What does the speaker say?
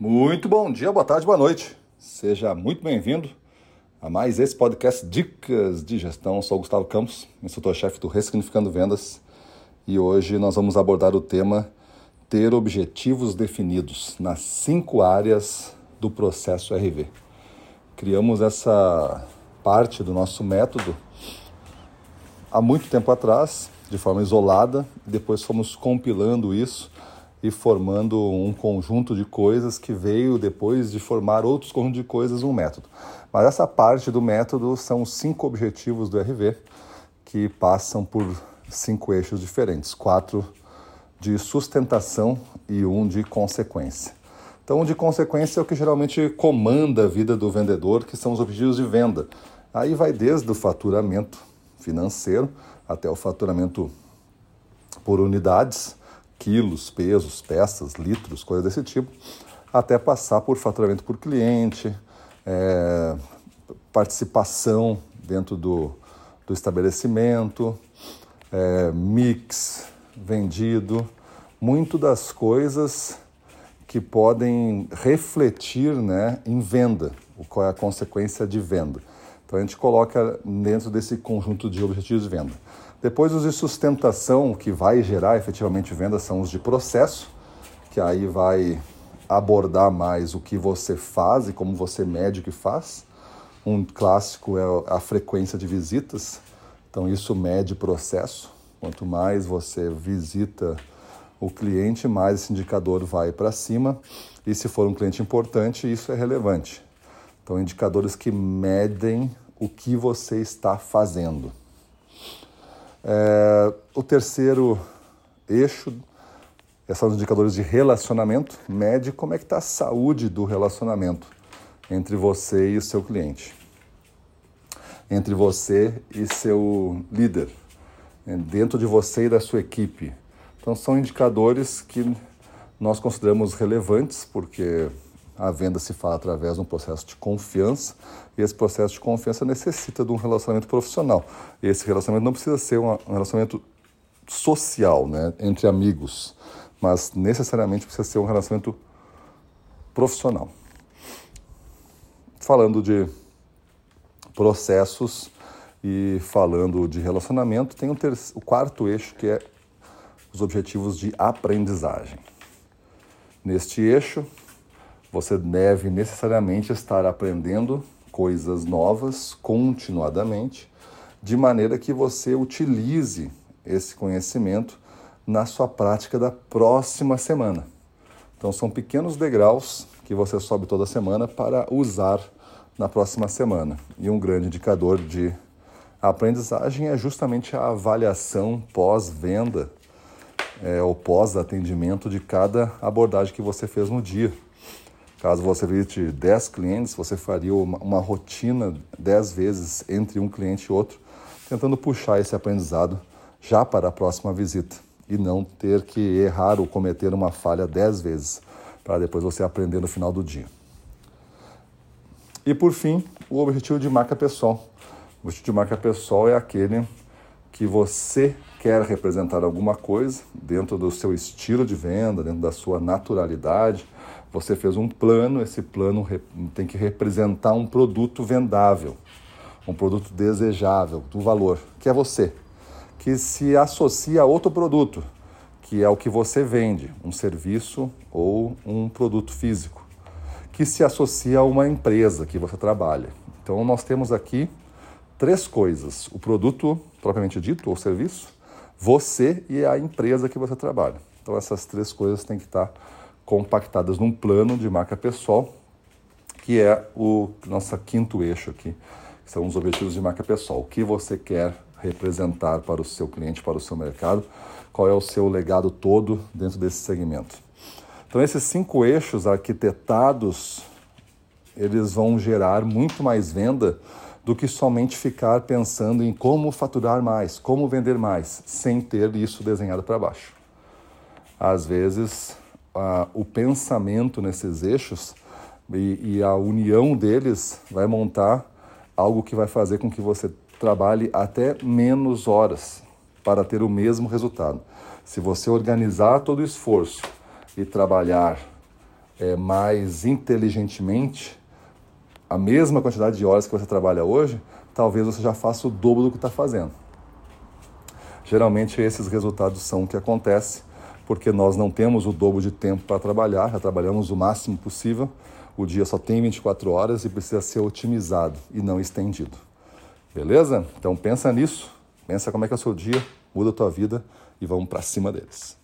Muito bom dia, boa tarde, boa noite. Seja muito bem-vindo a mais esse podcast Dicas de Gestão. sou Gustavo Campos, instrutor-chefe do Ressignificando Vendas, e hoje nós vamos abordar o tema ter objetivos definidos nas cinco áreas do processo RV. Criamos essa parte do nosso método há muito tempo atrás, de forma isolada, e depois fomos compilando isso e formando um conjunto de coisas que veio depois de formar outros conjuntos de coisas um método. Mas essa parte do método são cinco objetivos do RV que passam por cinco eixos diferentes, quatro de sustentação e um de consequência. Então, o de consequência é o que geralmente comanda a vida do vendedor, que são os objetivos de venda. Aí vai desde o faturamento financeiro até o faturamento por unidades, quilos, pesos, peças, litros, coisas desse tipo, até passar por faturamento por cliente, é, participação dentro do, do estabelecimento, é, mix vendido, muito das coisas que podem refletir né, em venda, qual é a consequência de venda. Então a gente coloca dentro desse conjunto de objetivos de venda. Depois os de sustentação, que vai gerar efetivamente venda, são os de processo, que aí vai abordar mais o que você faz e como você mede o que faz. Um clássico é a frequência de visitas, então isso mede processo. Quanto mais você visita o cliente, mais esse indicador vai para cima. E se for um cliente importante, isso é relevante. Então, indicadores que medem o que você está fazendo. É, o terceiro eixo são os indicadores de relacionamento, mede como é que está a saúde do relacionamento entre você e o seu cliente, entre você e seu líder, dentro de você e da sua equipe. Então são indicadores que nós consideramos relevantes porque a venda se faz através de um processo de confiança e esse processo de confiança necessita de um relacionamento profissional. Esse relacionamento não precisa ser um relacionamento social, né, entre amigos, mas necessariamente precisa ser um relacionamento profissional. Falando de processos e falando de relacionamento, tem um o quarto eixo que é os objetivos de aprendizagem. Neste eixo, você deve necessariamente estar aprendendo coisas novas continuadamente, de maneira que você utilize esse conhecimento na sua prática da próxima semana. Então, são pequenos degraus que você sobe toda semana para usar na próxima semana. E um grande indicador de aprendizagem é justamente a avaliação pós-venda é, ou pós-atendimento de cada abordagem que você fez no dia. Caso você visite 10 clientes, você faria uma, uma rotina 10 vezes entre um cliente e outro, tentando puxar esse aprendizado já para a próxima visita e não ter que errar ou cometer uma falha 10 vezes para depois você aprender no final do dia. E por fim, o objetivo de marca pessoal. O objetivo de marca pessoal é aquele que você quer representar alguma coisa dentro do seu estilo de venda, dentro da sua naturalidade, você fez um plano, esse plano tem que representar um produto vendável, um produto desejável, do valor, que é você, que se associa a outro produto, que é o que você vende, um serviço ou um produto físico, que se associa a uma empresa que você trabalha. Então nós temos aqui três coisas: o produto propriamente dito, ou serviço, você e a empresa que você trabalha. Então essas três coisas têm que estar compactadas num plano de marca pessoal, que é o nosso quinto eixo aqui, que são os objetivos de marca pessoal. O que você quer representar para o seu cliente, para o seu mercado, qual é o seu legado todo dentro desse segmento. Então esses cinco eixos arquitetados, eles vão gerar muito mais venda do que somente ficar pensando em como faturar mais, como vender mais, sem ter isso desenhado para baixo. Às vezes, a, o pensamento nesses eixos e, e a união deles vai montar algo que vai fazer com que você trabalhe até menos horas para ter o mesmo resultado. Se você organizar todo o esforço e trabalhar é, mais inteligentemente a mesma quantidade de horas que você trabalha hoje, talvez você já faça o dobro do que está fazendo. Geralmente esses resultados são o que acontece porque nós não temos o dobro de tempo para trabalhar, já trabalhamos o máximo possível. O dia só tem 24 horas e precisa ser otimizado e não estendido. Beleza? Então pensa nisso, pensa como é que é o seu dia, muda a tua vida e vamos para cima deles.